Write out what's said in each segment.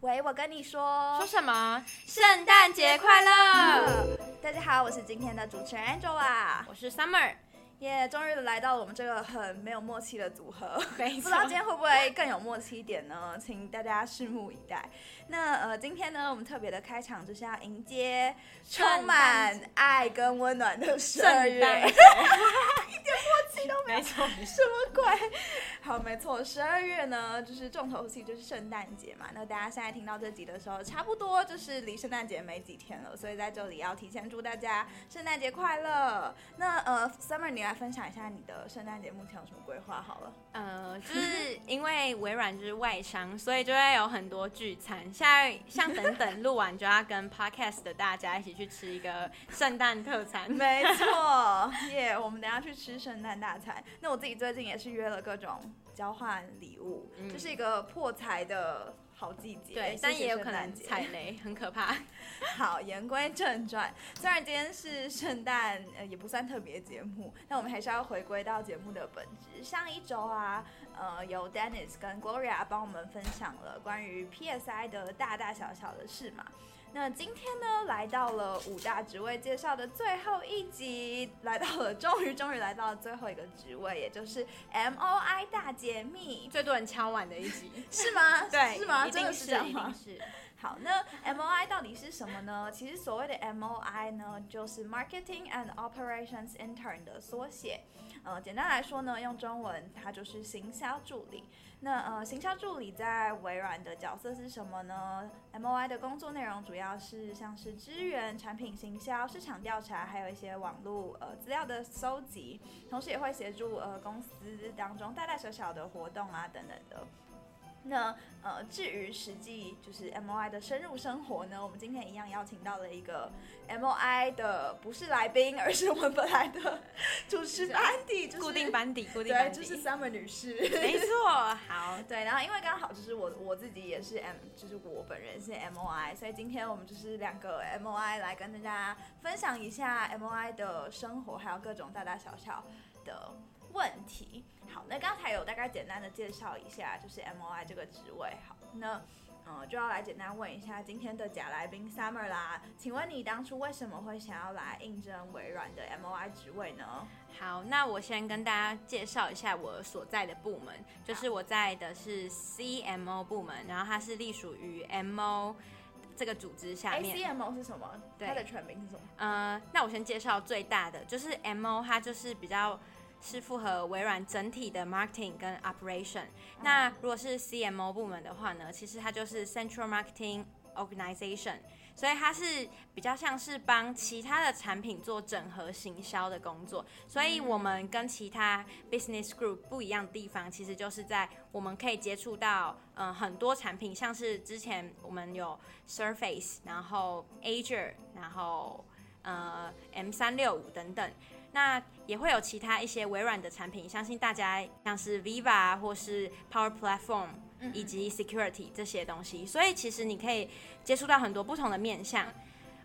喂，我跟你说，说什么？圣诞节快乐！嗯！大家好，我是今天的主持人 Angela，我是 Summer。耶，yeah, 终于来到了我们这个很没有默契的组合，不知道今天会不会更有默契一点呢？请大家拭目以待。那呃，今天呢，我们特别的开场就是要迎接充满爱跟温暖的十二月，一点默契都没有，没错，什么鬼？好，没错，十二月呢，就是重头戏就是圣诞节嘛。那大家现在听到这集的时候，差不多就是离圣诞节没几天了，所以在这里要提前祝大家圣诞节快乐。那呃，Summer 你来分享一下你的圣诞节目前有什么规划？好了，呃，就是因为微软就是外商，所以就会有很多聚餐。现在像等等录完就要跟 Podcast 的大家一起去吃一个圣诞特餐。没错，耶，yeah, 我们等下去吃圣诞大餐。那我自己最近也是约了各种交换礼物，这、嗯、是一个破财的。好季节，对，谢谢，但也有可能踩雷，很可怕。好，言归正传，虽然今天是圣诞，呃，也不算特别节目，但我们还是要回归到节目的本质。上一周啊，呃，由 Dennis 跟 Gloria 帮我们分享了关于 PSI 的大大小小的事嘛。那今天呢，来到了五大职位介绍的最后一集，来到了，终于终于来到了最后一个职位，也就是 MOI 大解密，最多人敲碗的一集，是吗？对，是吗？一定是，这样吗？好，那 MOI 到底是什么呢？其实所谓的 MOI 呢，就是 Marketing and Operations Intern 的缩写。呃，简单来说呢，用中文它就是行销助理。那呃，行销助理在微软的角色是什么呢？MOI 的工作内容主要是像是支援产品行销、市场调查，还有一些网络呃资料的搜集，同时也会协助呃公司当中大大小小的活动啊等等的。那呃，至于实际就是 MOI 的深入生活呢，我们今天一样邀请到了一个 MOI 的不是来宾，而是我们本来的主持班底，就是固定班底，固定班底，对，就是 Summer 女士，没错，好，对，然后因为刚好就是我我自己也是 M，就是我本人是 MOI，所以今天我们就是两个 MOI 来跟大家分享一下 MOI 的生活，还有各种大大小小的问题。好，那刚才有大概简单的介绍一下，就是 MOI 这个职位。好，那嗯，就要来简单问一下今天的假来宾 Summer 啦。请问你当初为什么会想要来应征微软的 MOI 职位呢？好，那我先跟大家介绍一下我所在的部门，就是我在的是 CMO 部门，然后它是隶属于 MO 这个组织下面。CMO 是什么？对，它的全名是什么？呃，那我先介绍最大的，就是 MO，它就是比较。是符合微软整体的 marketing 跟 operation。那如果是 CMO 部门的话呢，其实它就是 Central Marketing Organization，所以它是比较像是帮其他的产品做整合行销的工作。所以我们跟其他 business group 不一样的地方，其实就是在我们可以接触到嗯很多产品，像是之前我们有 Surface，然后 Azure，然后呃 M 三六五等等。那也会有其他一些微软的产品，相信大家像是 Viva 或是 Power Platform 以及 Security 这些东西，所以其实你可以接触到很多不同的面向。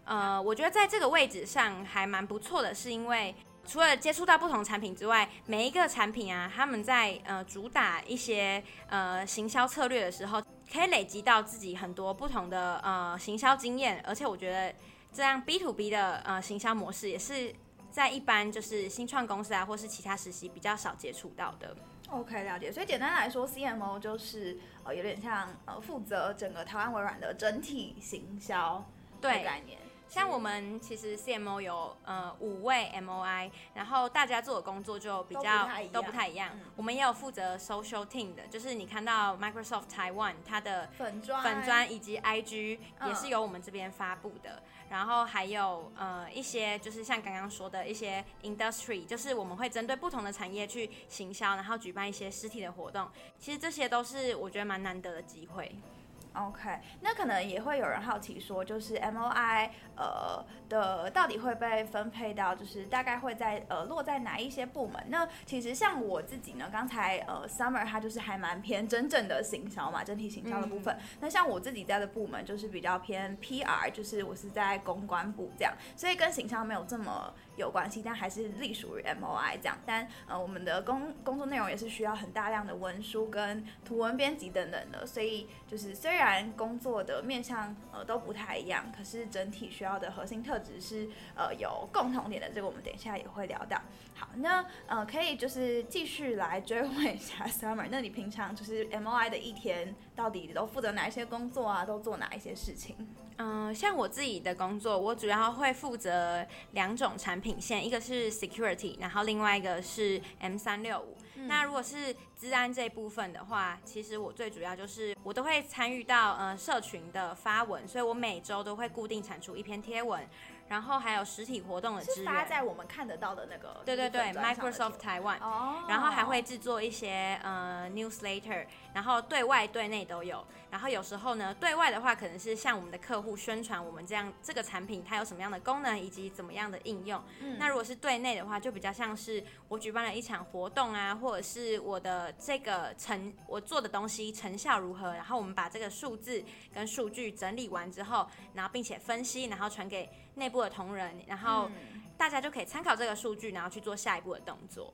呃，我觉得在这个位置上还蛮不错的，是因为除了接触到不同产品之外，每一个产品啊，他们在呃主打一些呃行销策略的时候，可以累积到自己很多不同的呃行销经验，而且我觉得这样 B to B 的呃行销模式也是。在一般就是新创公司啊，或是其他实习比较少接触到的。OK，了解。所以简单来说，CMO 就是呃有点像呃负责整个台湾微软的整体行销的概念。像我们其实 CMO 有呃五位 MOI，然后大家做的工作就比较都不太一样。嗯、我们也有负责 social team 的，就是你看到 Microsoft Taiwan 它的粉砖粉砖以及 IG 也是由我们这边发布的。嗯、然后还有呃一些就是像刚刚说的一些 industry，就是我们会针对不同的产业去行销，然后举办一些实体的活动。其实这些都是我觉得蛮难得的机会。OK，那可能也会有人好奇说，就是 MOI 呃的到底会被分配到，就是大概会在呃落在哪一些部门？那其实像我自己呢，刚才呃 Summer 他就是还蛮偏真正的行销嘛，整体行销的部分。嗯、那像我自己在的部门就是比较偏 PR，就是我是在公关部这样，所以跟行销没有这么有关系，但还是隶属于 MOI 这样。但呃，我们的工工作内容也是需要很大量的文书跟图文编辑等等的，所以就是虽然工作的面向呃都不太一样，可是整体需要的核心特质是呃有共同点的。这个我们等一下也会聊到。好，那呃可以就是继续来追问一下 Summer，那你平常就是 MOI 的一天到底都负责哪一些工作啊？都做哪一些事情？嗯，像我自己的工作，我主要会负责两种产品线，一个是 security，然后另外一个是 M 三六五。那如果是治安这一部分的话，其实我最主要就是我都会参与到呃社群的发文，所以我每周都会固定产出一篇贴文。然后还有实体活动的支援，发在我们看得到的那个，对对对，Microsoft Taiwan，哦，然后还会制作一些呃 newsletter，然后对外对内都有。然后有时候呢，对外的话可能是向我们的客户宣传我们这样这个产品它有什么样的功能以及怎么样的应用。嗯，那如果是对内的话，就比较像是我举办了一场活动啊，或者是我的这个成我做的东西成效如何，然后我们把这个数字跟数据整理完之后，然后并且分析，然后传给。内部的同仁，然后大家就可以参考这个数据，然后去做下一步的动作。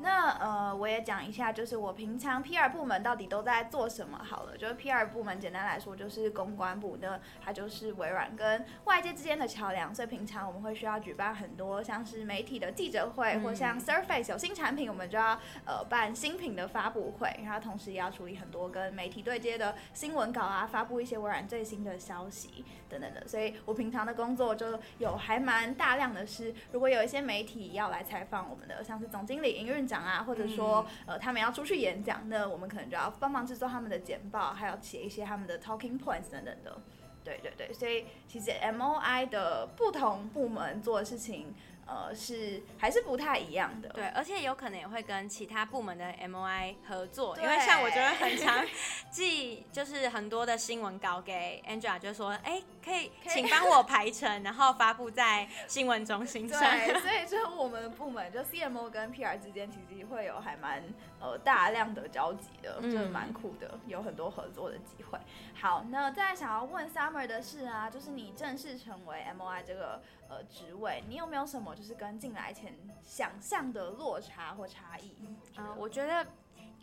那呃，我也讲一下，就是我平常 PR 部门到底都在做什么好了。就是 PR 部门简单来说，就是公关部的，它就是微软跟外界之间的桥梁。所以平常我们会需要举办很多像是媒体的记者会，或像 Surface 有新产品，我们就要呃办新品的发布会，然后同时也要处理很多跟媒体对接的新闻稿啊，发布一些微软最新的消息等等的。所以我平常的工作就有还蛮大量的是，如果有一些媒体要来采访我们的，像是总经理、营运长啊，或者说呃，他们要出去演讲，那我们可能就要帮忙制作他们的简报，还要写一些他们的 talking points 等等的。对对对，所以其实 MOI 的不同部门做的事情。呃，是还是不太一样的，对，而且有可能也会跟其他部门的 MOI 合作，因为像我觉得很常寄就是很多的新闻稿给 Angela，就是说，哎，可以请帮我排成，然后发布在新闻中心上。对，所以就我们的部门就 CMO 跟 PR 之间其实会有还蛮呃大量的交集的，就是蛮酷的，有很多合作的机会。好，那再来想要问 Summer 的事啊，就是你正式成为 MOI 这个。呃，职位你有没有什么就是跟进来前想象的落差或差异？嗯、呃，我觉得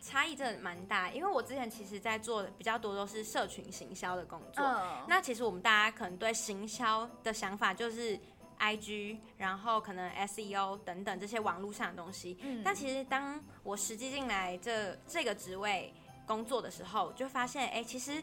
差异真的蛮大，因为我之前其实在做比较多都是社群行销的工作。嗯，那其实我们大家可能对行销的想法就是 IG，然后可能 SEO 等等这些网络上的东西。嗯，但其实当我实际进来这这个职位工作的时候，就发现，哎，其实。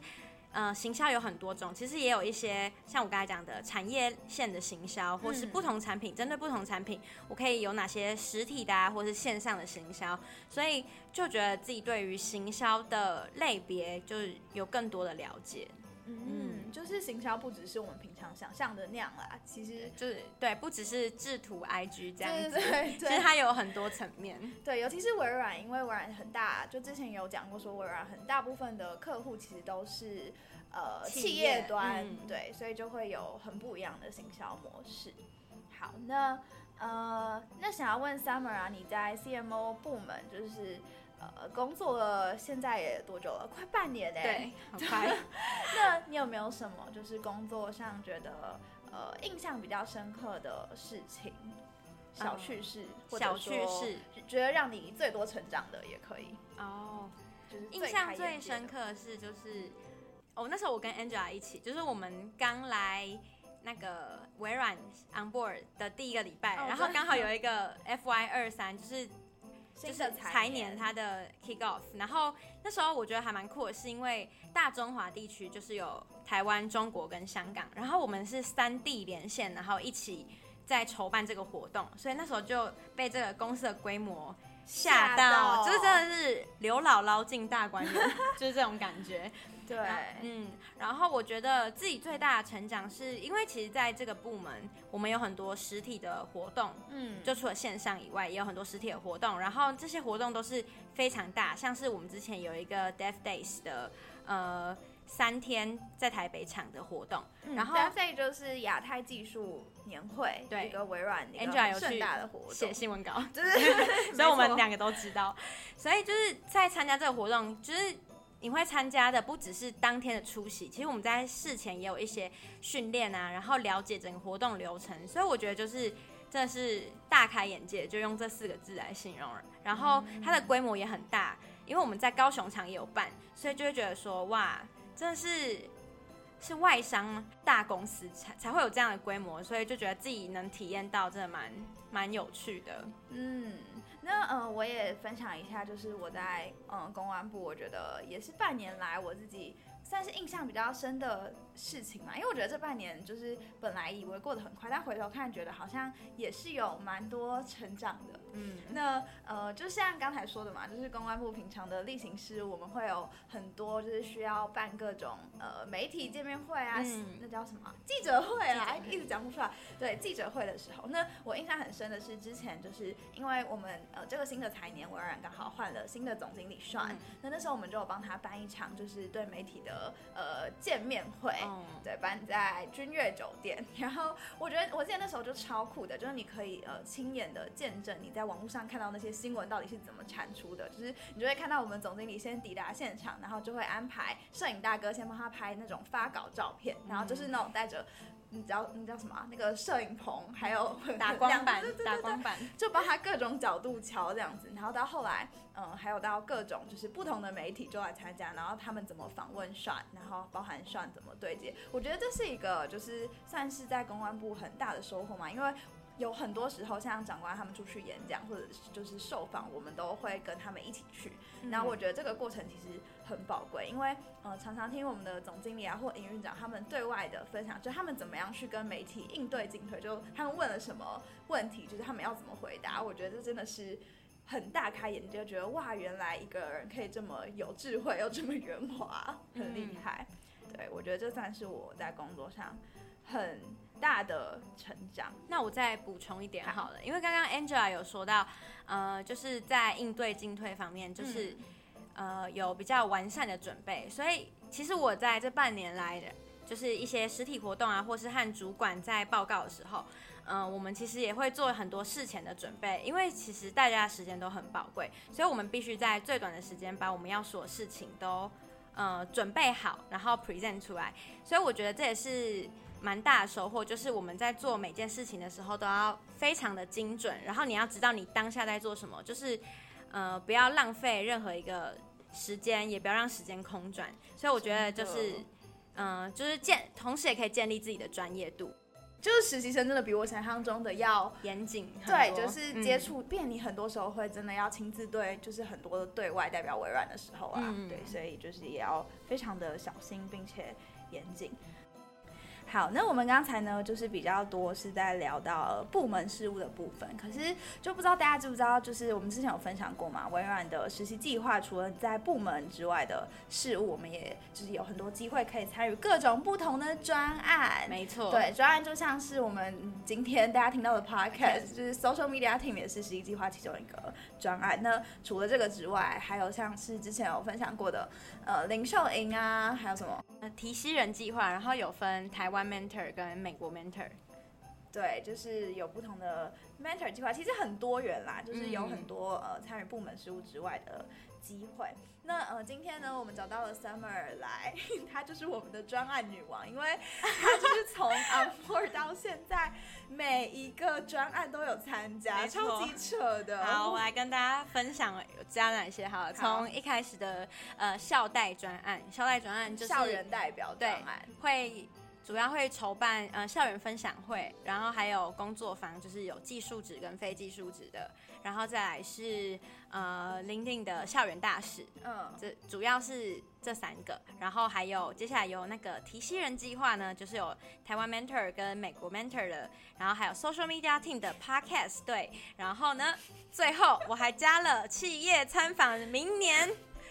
呃，行销有很多种，其实也有一些像我刚才讲的产业线的行销，或是不同产品针对不同产品，我可以有哪些实体的啊，或是线上的行销，所以就觉得自己对于行销的类别就是有更多的了解。嗯，就是行销不只是我们平常想象的那样啦，其实就是对，不只是制图 IG 这样子，对对对，其实它有很多层面。对，尤其是微软，因为微软很大，就之前有讲过说微软很大部分的客户其实都是呃企业端，嗯，对，所以就会有很不一样的行销模式。好，那呃，那想要问 Summer 啊，你在 CMO 部门就是。呃，工作了现在也多久了？快半年呢。对，好快。那你有没有什么就是工作上觉得呃印象比较深刻的事情、小趣事，嗯、或者说小趣事，觉得让你最多成长的也可以。哦，就是印象最深刻的是就是，哦，那时候我跟 Angela 一起，就是我们刚来那个微软 on board 的第一个礼拜，哦、然后刚好有一个 FY 二三，就是。就是财年它的 kick off，然后那时候我觉得还蛮酷的，是因为大中华地区就是有台湾、中国跟香港，然后我们是三地连线，然后一起在筹办这个活动，所以那时候就被这个公司的规模吓到，就是真的是刘姥姥进大观园，就是这种感觉。对，嗯，然后我觉得自己最大的成长是因为其实在这个部门，我们有很多实体的活动，嗯，就除了线上以外，也有很多实体的活动，然后这些活动都是非常大，像是我们之前有一个 Deaf Days 的，呃，三天在台北场的活动，嗯、然后 Day 就是亚太技术年会，对，一个微软 Angela 有盛大的活动，写新闻稿，就是，所以我们两个都知道，所以就是在参加这个活动，就是。你会参加的不只是当天的出席，其实我们在事前也有一些训练啊，然后了解整个活动流程，所以我觉得就是真的是大开眼界，就用这四个字来形容。然后它的规模也很大，因为我们在高雄场也有办，所以就会觉得说，哇，真的是是外商大公司才才会有这样的规模，所以就觉得自己能体验到，真的蛮蛮有趣的。嗯，那呃，我也分享一下，就是我在嗯公安部，我觉得也是半年来我自己。算是印象比较深的事情嘛，因为我觉得这半年就是本来以为过得很快，但回头看觉得好像也是有蛮多成长的。嗯，那呃，就像刚才说的嘛，就是公关部平常的例行事务，我们会有很多就是需要办各种呃媒体见面会啊，嗯、那叫什么记者会啊，一直讲不出来。对，记者会的时候，那我印象很深的是之前就是因为我们呃这个新的财年，微软刚好换了新的总经理帅，嗯、那那时候我们就有帮他办一场就是对媒体的。呃，见面会，嗯、对，搬在君悦酒店。然后我觉得，我记得那时候就超酷的，就是你可以呃亲眼的见证你在网络上看到那些新闻到底是怎么产出的。就是你就会看到我们总经理先抵达现场，然后就会安排摄影大哥先帮他拍那种发稿照片，然后就是那种带着。你知道你知道什么？那个摄影棚，还有 打光板，打光板，就帮他各种角度瞧这样子。然后到后来，嗯，还有到各种就是不同的媒体就来参加，然后他们怎么访问 Sean，然后包含 Sean 怎么对接。我觉得这是一个就是算是在公关部很大的收获嘛，因为。有很多时候，像长官他们出去演讲或者就是受访，我们都会跟他们一起去。然后我觉得这个过程其实很宝贵，因为呃常常听我们的总经理啊或营运长他们对外的分享，就他们怎么样去跟媒体应对进退，就他们问了什么问题，就是他们要怎么回答。我觉得这真的是很大开眼界，觉得哇，原来一个人可以这么有智慧又这么圆滑，很厉害。对，我觉得这算是我在工作上很。大的成长，那我再补充一点好了，好，因为刚刚 Angela 有说到，呃，就是在应对进退方面，就是、嗯、呃有比较完善的准备，所以其实我在这半年来的，就是一些实体活动啊，或是和主管在报告的时候，嗯、我们其实也会做很多事前的准备，因为其实大家的时间都很宝贵，所以我们必须在最短的时间把我们要说的事情都呃准备好，然后 present 出来，所以我觉得这也是。蛮大的收获，就是我们在做每件事情的时候都要非常的精准，然后你要知道你当下在做什么，就是呃不要浪费任何一个时间，也不要让时间空转。所以我觉得就是嗯、呃，就是建，同时也可以建立自己的专业度。就是实习生真的比我想象中的要严谨，对，就是接触，变你很多时候会真的要亲自对，就是很多的对外代表微软的时候啊，嗯、对，所以就是也要非常的小心并且严谨。好，那我们刚才呢，就是比较多是在聊到部门事务的部分，可是就不知道大家知不知道，就是我们之前有分享过嘛，微软的实习计划，除了在部门之外的事务，我们也就是有很多机会可以参与各种不同的专案。没错，对，专案就像是我们今天大家听到的 podcast，就是 Social Media Team 也是实习计划其中一个专案。那除了这个之外，还有像是之前有分享过的，呃，零售营啊，还有什么？呃，提西人计划，然后有分台湾 mentor 跟美国 mentor，对，就是有不同的 mentor 计划，其实很多元啦，就是有很多呃参与部门事务之外的机会。那呃，今天呢，我们找到了 Summer 来，她就是我们的专案女王，因为她就是从 onboard 到现在每一个专案都有参加，超级扯的。好，我来跟大家分享有加哪些好了。从一开始的呃校代专案，校代专案就是校园代表专案，会。主要会筹办呃校园分享会，然后还有工作坊，就是有技术职跟非技术职的，然后再来是呃 LinkedIn 的校园大使，嗯，这主要是这三个，然后还有接下来有那个提西人计划呢，就是有台湾 Mentor 跟美国 Mentor 的，然后还有 Social Media Team 的 Podcast 对，然后呢，最后我还加了企业参访，明年。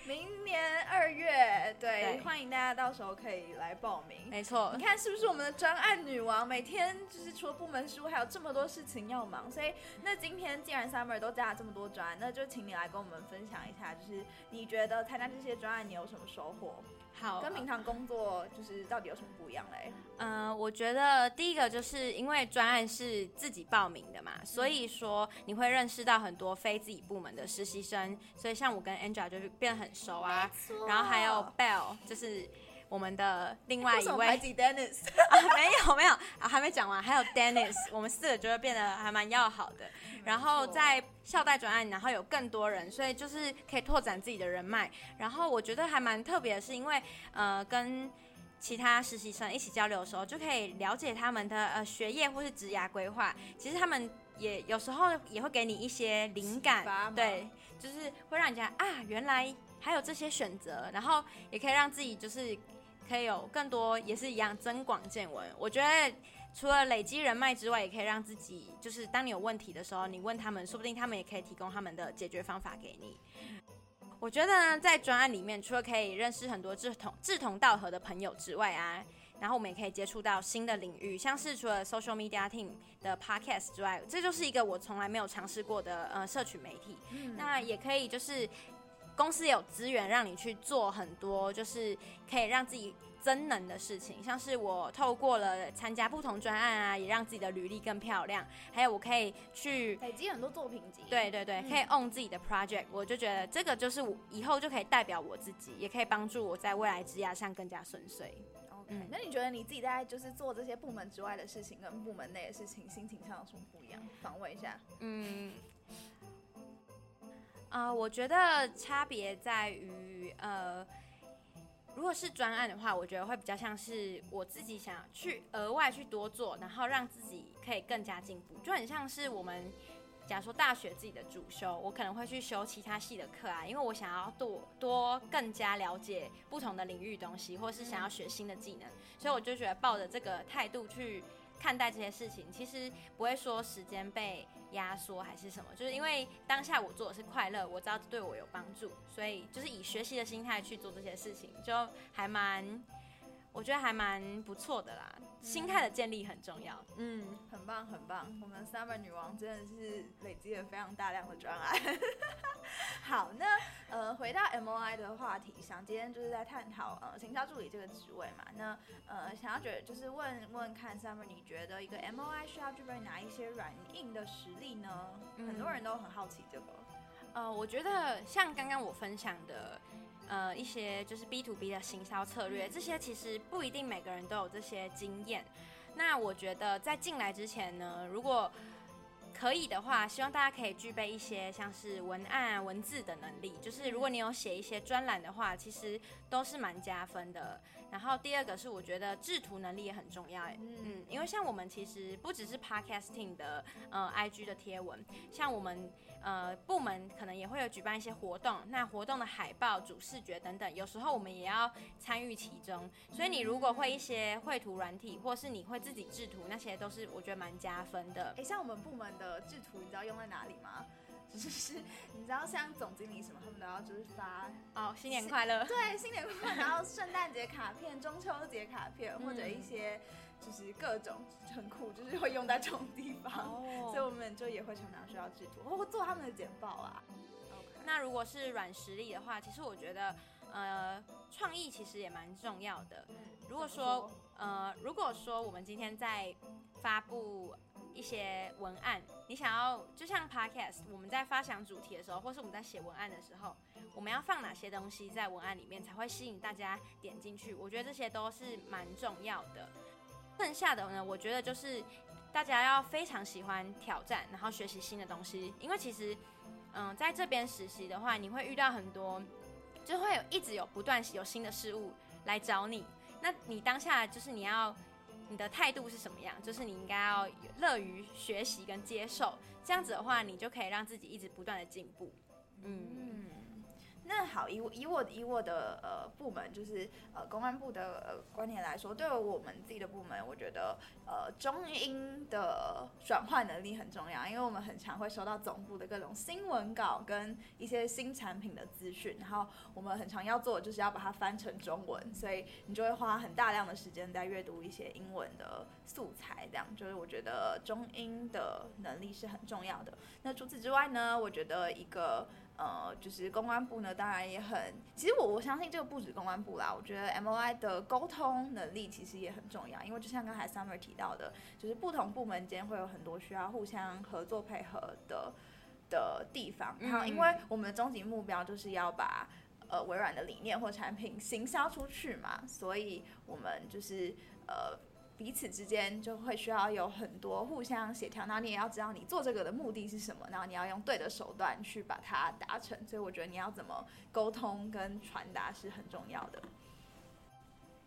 明年二月，对，对欢迎大家到时候可以来报名。没错，你看是不是我们的专案女王？每天就是除了部门事务，还有这么多事情要忙。所以，那今天既然 Summer 都加了这么多专案，那就请你来跟我们分享一下，就是你觉得参加这些专案，你有什么收获？好，跟平常工作就是到底有什么不一样嘞？嗯、呃，我觉得第一个就是因为专案是自己报名的嘛，嗯、所以说你会认识到很多非自己部门的实习生，所以像我跟 Angela 就是变得很熟啊，然后还有 Bell 就是我们的另外一位排挤 Dennis 啊，没有没有啊，还没讲完，还有 Dennis，我们四个就会变得还蛮要好的。然后在校代转案，然后有更多人，所以就是可以拓展自己的人脉。然后我觉得还蛮特别的是，因为呃跟其他实习生一起交流的时候，就可以了解他们的呃学业或是职涯规划。其实他们也有时候也会给你一些灵感，对，就是会让人家啊，原来还有这些选择，然后也可以让自己就是可以有更多也是一样增广见闻。我觉得除了累积人脉之外，也可以让自己就是当你有问题的时候，你问他们，说不定他们也可以提供他们的解决方法给你。我觉得呢，在专案里面，除了可以认识很多志同志同道合的朋友之外啊，然后我们也可以接触到新的领域，像是除了 social media team 的 podcast 之外，这就是一个我从来没有尝试过的呃社群媒体。嗯。那也可以就是公司有资源让你去做很多，就是可以让自己。增能的事情，像是我透过了参加不同专案啊，也让自己的履历更漂亮。还有我可以去累积很多作品集，对对对，可以 own 自己的 project，嗯。我就觉得这个就是我以后就可以代表我自己，也可以帮助我在未来职涯上更加顺遂。OK，嗯，那你觉得你自己在就是做这些部门之外的事情跟部门内的事情，心情上有什么不一样？访问一下。嗯，啊，呃，我觉得差别在于呃。如果是专案的话，我觉得会比较像是我自己想去额外去多做，然后让自己可以更加进步，就很像是我们假如说大学自己的主修，我可能会去修其他系的课啊，因为我想要多多更加了解不同的领域东西，或是想要学新的技能，所以我就觉得抱着这个态度去看待这些事情，其实不会说时间被压缩还是什么，就是因为当下我做的是快乐，我知道对我有帮助，所以就是以学习的心态去做这些事情，就还蛮，我觉得还蛮不错的啦。心态的建立很重要，嗯，很棒很棒。我们 Summer 女王真的是累积了非常大量的专案。好，那呃回到 MOI 的话题上，今天就是在探讨呃行销助理这个职位嘛。那呃想要觉得就是问问看 Summer，你觉得一个 MOI 需要具备哪一些软硬的实力呢？嗯，很多人都很好奇这个。呃，我觉得像刚刚我分享的。呃，一些就是 B to B 的行销策略，这些其实不一定每个人都有这些经验。那我觉得在进来之前呢，如果可以的话，希望大家可以具备一些像是文案、文字的能力。就是如果你有写一些专栏的话，其实都是蛮加分的。然后第二个是，我觉得制图能力也很重要。嗯，因为像我们其实不只是 Podcasting 的呃 IG 的贴文，像我们。呃，部门可能也会有举办一些活动，那活动的海报、主视觉等等，有时候我们也要参与其中。所以你如果会一些绘图软体，或是你会自己制图，那些都是我觉得蛮加分的。哎，像我们部门的制图，你知道用在哪里吗？就是你知道像总经理什么，他们都要就是发哦，新年快乐，对，新年快乐，然后圣诞节卡片、中秋节卡片，或者一些。就是各种很酷，就是会用在这种地方，oh. 所以我们就也会常常需要制图，或做他们的简报啊。那如果是软实力的话，其实我觉得，呃，创意其实也蛮重要的。如果说，呃，如果说我们今天在发布一些文案，你想要就像 Podcast，我们在发想主题的时候，或是我们在写文案的时候，我们要放哪些东西在文案里面才会吸引大家点进去？我觉得这些都是蛮重要的。剩下的呢，我觉得就是大家要非常喜欢挑战，然后学习新的东西。因为其实，嗯，在这边实习的话，你会遇到很多，就会有一直有不断有新的事物来找你。那你当下就是你要你的态度是什么样？就是你应该要乐于学习跟接受，这样子的话，你就可以让自己一直不断的进步。嗯。那好，以以我以我的呃部门，就是呃公安部的呃观点来说，对于我们自己的部门，我觉得呃中英的转换能力很重要，因为我们很常会收到总部的各种新闻稿跟一些新产品的资讯，然后我们很常要做的就是要把它翻成中文，所以你就会花很大量的时间在阅读一些英文的素材，这样就是我觉得中英的能力是很重要的。那除此之外呢，我觉得一个。呃，就是公关部呢，当然也很，其实我我相信这个不止公关部啦，我觉得 MOI 的沟通能力其实也很重要，因为就像刚才 Summer 提到的，就是不同部门间会有很多需要互相合作配合的的地方，然后因为我们的终极目标就是要把呃微软的理念或产品行销出去嘛，所以我们就是呃。彼此之间就会需要有很多互相协调，然后你也要知道你做这个的目的是什么，然后你要用对的手段去把它达成。所以我觉得你要怎么沟通跟传达是很重要的。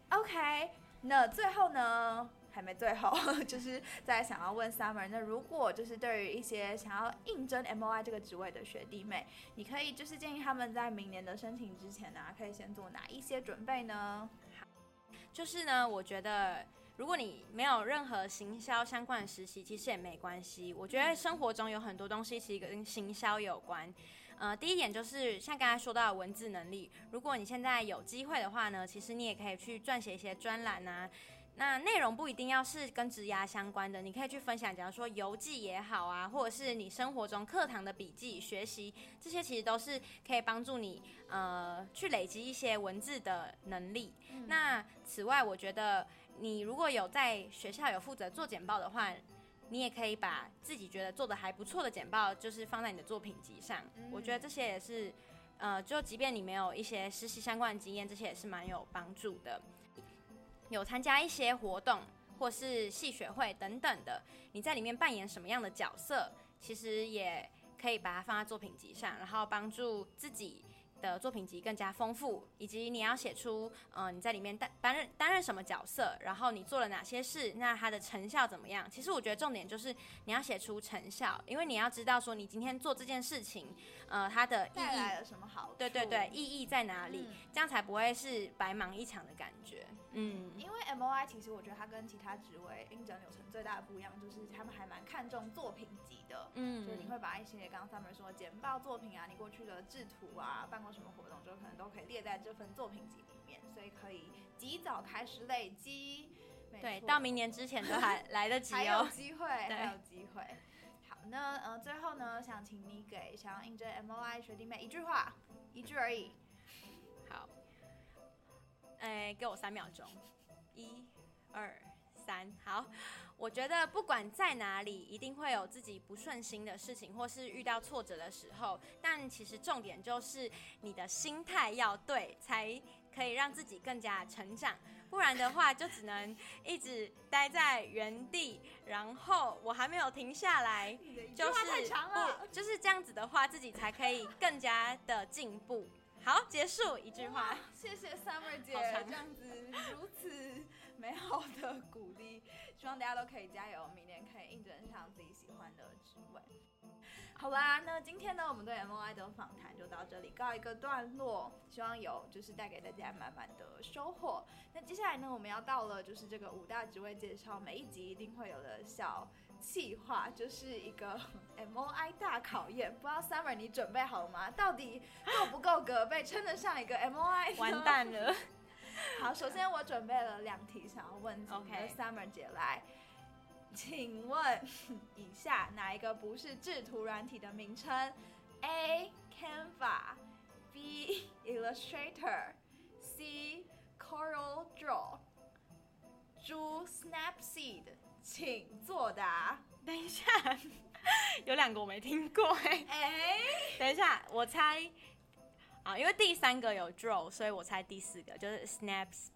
OK，那最后呢，还没最后，就是在想要问 Summer，那如果就是对于一些想要应征 MOI 这个职位的学弟妹，你可以就是建议他们在明年的申请之前呢、可以先做哪一些准备呢？就是呢，我觉得。如果你没有任何行销相关的实习，其实也没关系。我觉得生活中有很多东西其实跟行销有关。呃，第一点就是像刚才说到的文字能力，如果你现在有机会的话呢，其实你也可以去撰写一些专栏啊。那内容不一定要是跟职涯相关的，你可以去分享，假如说游记也好啊，或者是你生活中课堂的笔记、学习，这些其实都是可以帮助你呃去累积一些文字的能力。嗯。那此外，我觉得。你如果有在学校有负责做简报的话，你也可以把自己觉得做的还不错的简报，就是放在你的作品集上。嗯。我觉得这些也是，呃，就即便你没有一些实习相关的经验，这些也是蛮有帮助的。有参加一些活动或是系学会等等的，你在里面扮演什么样的角色，其实也可以把它放在作品集上，然后帮助自己。的作品集更加丰富，以及你要写出，嗯、呃，你在里面担担任担任什么角色，然后你做了哪些事，那它的成效怎么样？其实我觉得重点就是你要写出成效，因为你要知道说你今天做这件事情，呃，它的意义带来了什么好？对对对，意义在哪里？嗯、这样才不会是白忙一场的感觉。嗯，因为 MOI 其实我觉得它跟其他职位应征流程最大的不一样，就是他们还蛮看重作品集的。嗯，就是你会把一些刚刚 Summer 说的简报作品啊，你过去的制图啊，办过什么活动，就可能都可以列在这份作品集里面，所以可以及早开始累积。对，到明年之前都还 来得及哦，还有机会，还有机会。好，那呃最后呢，想请你给想要应征 MOI 学弟妹一句话，一句而已。好。哎，给我三秒钟，一、二、三，好。我觉得不管在哪里，一定会有自己不顺心的事情，或是遇到挫折的时候。但其实重点就是你的心态要对，才可以让自己更加成长。不然的话，就只能一直待在原地。然后我还没有停下来，就是不就是这样子的话，自己才可以更加的进步。好，结束一句话。谢谢 Summer 姐这样子如此美好的鼓励，希望大家都可以加油，明年可以应征上自己喜欢的职位。好啦，那今天呢，我们对 MOI 的访谈就到这里告一个段落，希望有就是带给大家满满的收获。那接下来呢，我们要到了就是这个五大职位介绍，每一集一定会有的小。企划就是一个 MOI 大考验，不知道 Summer 你准备好了吗？到底够不够格被称得上一个 MOI？完蛋了。好，首先我准备了两题想要问 Summer 姐来请问以下哪一个不是制图软体的名称？A. Canva，B. Illustrator，C. Coral Draw，猪 Snapseed。请作答。下，有两个我没听过哎。哎，等一下，我猜啊，因为第三个有 draw，所以我猜第四个就是 snaps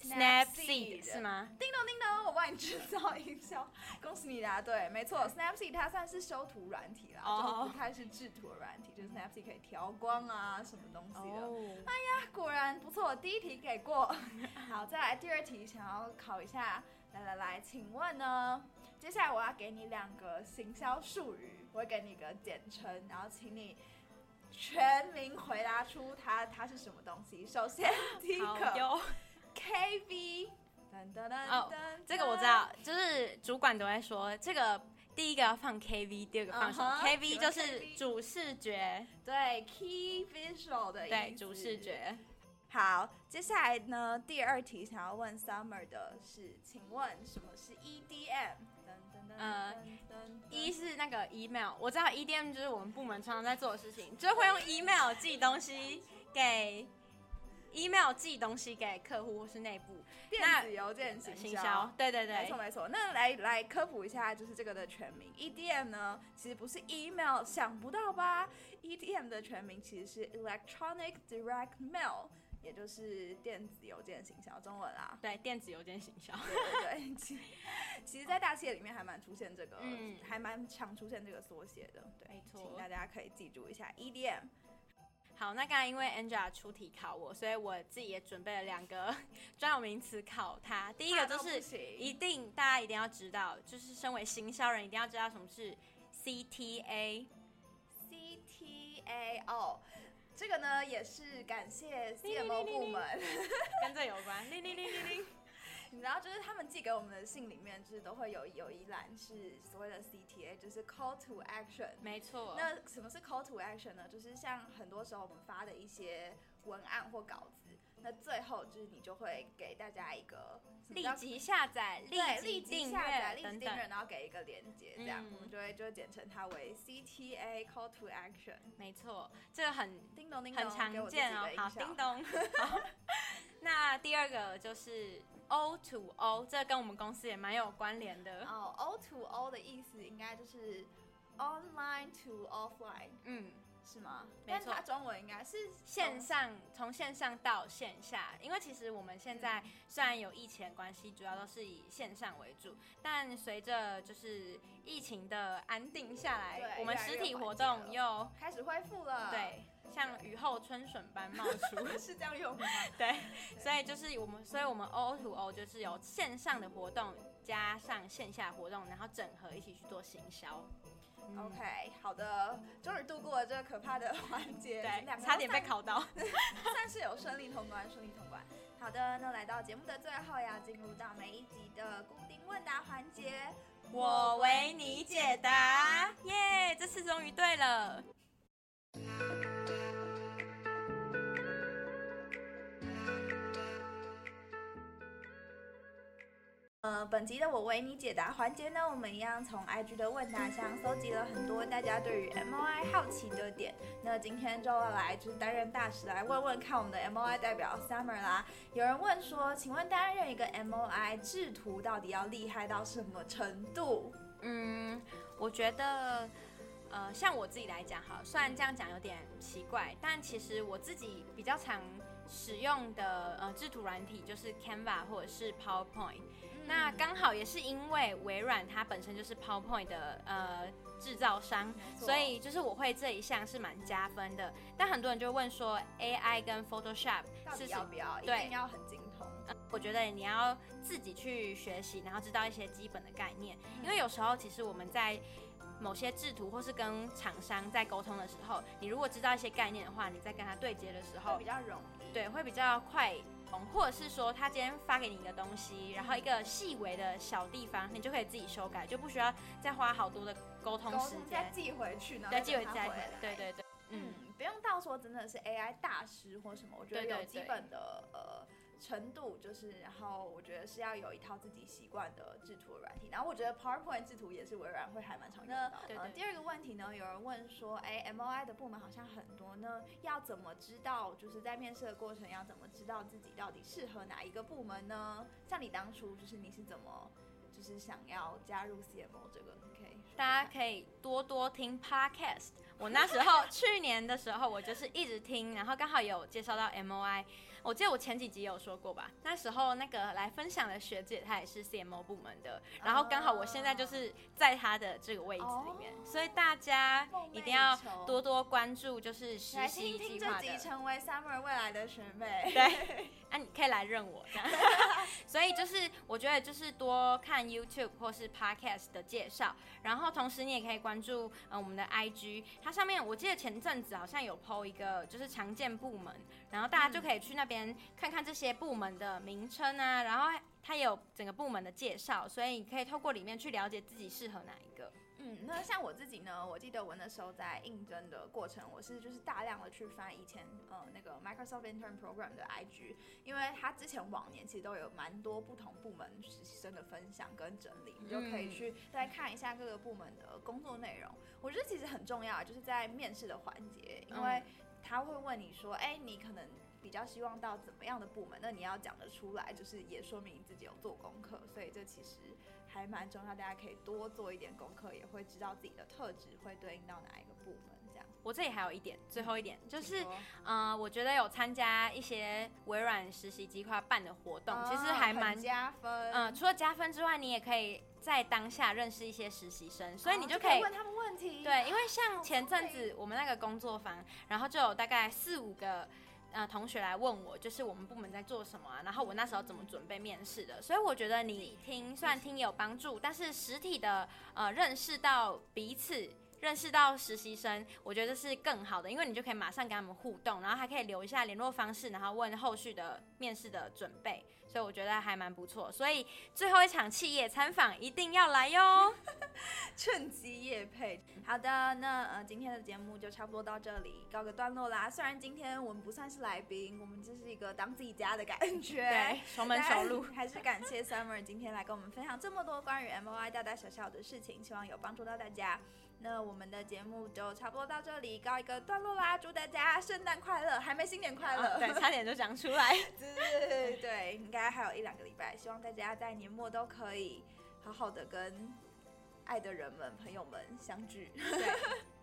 Snapseed 是吗？叮咚叮咚，我帮你制造音效，恭喜你答对，没错，Snapseed 它算是修图软体啦，oh. 就不太是制图的软体，就是 Snapseed 可以调光啊，什么东西的。Oh. 哎呀，果然不错，第一题给过。好，再来第二题，想要考一下。来来来，请问呢？接下来我要给你两个行销术语，我会给你一个简称，然后请你全名回答出它它是什么东西。首先第一个，KV，噔噔噔哦，这个我知道，就是主管都会说，这个第一个要放 KV，第二个放什么？KV 就是主视觉，对，Key Visual 的对，主视觉。好，接下来呢，第二题想要问 Summer 的是，请问什么是 EDM？呃，一是那个 email，我知道 EDM 就是我们部门常常在做的事情，就会用 email 寄东西给 email 寄东西给客户或是内部电子邮件行销，销，对对对，没错没错。那来来科普一下，就是这个的全名，EDM 呢，其实不是 email，想不到吧？EDM 的全名其实是 Electronic Direct Mail，也就是电子邮件行销，中文啊。对，电子邮件行销。对对对，其其实，在大企业里面还蛮出现这个，嗯，还蛮常出现这个缩写的。对，没错，请大家可以记住一下 EDM。好，那刚才因为 Angela 出题考我，所以我自己也准备了两个 专有名词考他。第一个就是一定大家一定要知道，就是身为行销人一定要知道什么是 CTA。CTA 哦，这个呢也是感谢 CMO 部门 跟这有关。铃铃铃铃铃。你知道，就是他们寄给我们的信里面，就是都会有有一栏是所谓的 CTA，就是 Call to Action。没错。那什么是 Call to Action 呢？就是像很多时候我们发的一些文案或稿子，那最后就是你就会给大家一个立即下载、立即订阅、立即订阅，然后给一个连接，这样、嗯、我们就会就会简称它为 CTA Call to Action。没错，这个很叮咚叮咚，很常见哦。好，叮咚。好那第二个就是 O to O，这跟我们公司也蛮有关联的哦。Oh, O to O 的意思应该就是 online to offline，嗯，是吗？没错，它中文应该是线上，从线上到线下。因为其实我们现在虽然有疫情关系，主要都是以线上为主，但随着就是疫情的安定下来，我们实体活动又开始恢复了。对。像雨后春笋般冒出，是这样用吗？对，所以就是我们，所以我们 O to O 就是有线上的活动加上线下活动，然后整合一起去做行销。嗯、OK，好的，终于度过了这个可怕的环节，对，差点被考到，算是有顺利通关，顺利通关。好的，那来到节目的最后，要进入到每一集的固定问答环节，我为你解答，耶、yeah，这次终于对了。呃，本集的我为你解答环节呢，我们一样从 IG 的问答箱搜集了很多大家对于 MOI 好奇的点。那今天就要来就是担任大使来问问看我们的 MOI 代表 Summer 啦。有人问说，请问担任一个 MOI 制图到底要厉害到什么程度？嗯，我觉得，呃，像我自己来讲哈，虽然这样讲有点奇怪，但其实我自己比较常使用的呃制图软体就是 Canva 或者是 PowerPoint。那刚好也是因为微软它本身就是 PowerPoint 的呃制造商，所以就是我会这一项是蛮加分的。但很多人就问说，AI 跟 Photoshop 是要不要？对，一定要很精通。呃，我觉得你要自己去学习，然后知道一些基本的概念，因为有时候其实我们在某些制图或是跟厂商在沟通的时候，你如果知道一些概念的话，你在跟他对接的时候会比较容易，对，会比较快。或者是说，他今天发给你一个东西，然后一个细微的小地方，你就可以自己修改，就不需要再花好多的沟通时间，再寄回去呢，再寄回再回来。对对对，嗯，不用到说真的是 AI 大师或什么，我觉得有基本的。程度就是，然后我觉得是要有一套自己习惯的制图的软体，然后我觉得 PowerPoint 制图也是微软会还蛮常用的。对对对。呃，第二个问题呢，有人问说，哎，MOI 的部门好像很多呢，要怎么知道，就是在面试的过程要怎么知道自己到底适合哪一个部门呢？像你当初就是你是怎么，就是想要加入 CMO 这个？可以，大家可以多多听 Podcast。我那时候 去年的时候，我就是一直听，然后刚好有介绍到 MOI。我记得我前几集有说过吧，那时候那个来分享的学姐她也是 CMO 部门的，然后刚好我现在就是在她的这个位置里面，所以大家一定要多多关注，就是实习计划的。听这集成为 Summer 未来的学妹。对，啊，你可以来认我这样。所以就是我觉得就是多看 YouTube 或是 Podcast 的介绍，然后同时你也可以关注呃我们的 IG，它上面我记得前阵子好像有 PO 一个就是常见部门，然后大家就可以去那边。看看这些部门的名称啊，然后它有整个部门的介绍，所以你可以透过里面去了解自己适合哪一个。嗯，那像我自己呢，我记得我那时候在应征的过程，我是就是大量的去翻以前呃那个 Microsoft Intern Program 的 IG，因为它之前往年其实都有蛮多不同部门实习生的分享跟整理，你就可以去再看一下各个部门的工作内容。我觉得其实很重要，就是在面试的环节，因为他会问你说，哎，你可能。比较希望到怎么样的部门？那你要讲得出来，就是也说明你自己有做功课，所以这其实还蛮重要，大家可以多做一点功课，也会知道自己的特质会对应到哪一个部门。这样，我这里还有一点，最后一点就是，说嗯，我觉得有参加一些微软实习计划办的活动，哦、其实还蛮加分。嗯，除了加分之外，你也可以在当下认识一些实习生，所以你就可以，哦、就可以问他们问题。对，因为像前阵子我们那个工作坊，然后就有大概四五个。呃，同学来问我，就是我们部门在做什么啊？然后我那时候怎么准备面试的？所以我觉得你听，虽然听也有帮助，但是实体的呃，认识到彼此，认识到实习生，我觉得是更好的，因为你就可以马上跟他们互动，然后还可以留一下联络方式，然后问后续的面试的准备。所以我觉得还蛮不错，所以最后一场企业参访一定要来哟，趁机夜配。好的，那呃今天的节目就差不多到这里，告个段落啦。虽然今天我们不算是来宾，我们就是一个当自己家的感觉，对，熟门熟路。还是感谢 Summer 今天来跟我们分享这么多关于 MOI 大大小小的事情，希望有帮助到大家。那我们的节目就差不多到这里，告一个段落啦！祝大家圣诞快乐，还没新年快乐，哦，对，差点就讲出来。对应该还有一两个礼拜，希望大家在年末都可以好好的跟爱的人们、朋友们相聚。对，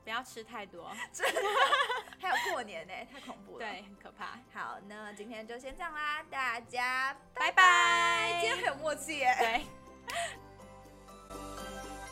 不要吃太多，真的。还有过年呢，太恐怖了，对，很可怕。好，那今天就先这样啦，大家拜拜。今天很有默契耶。对。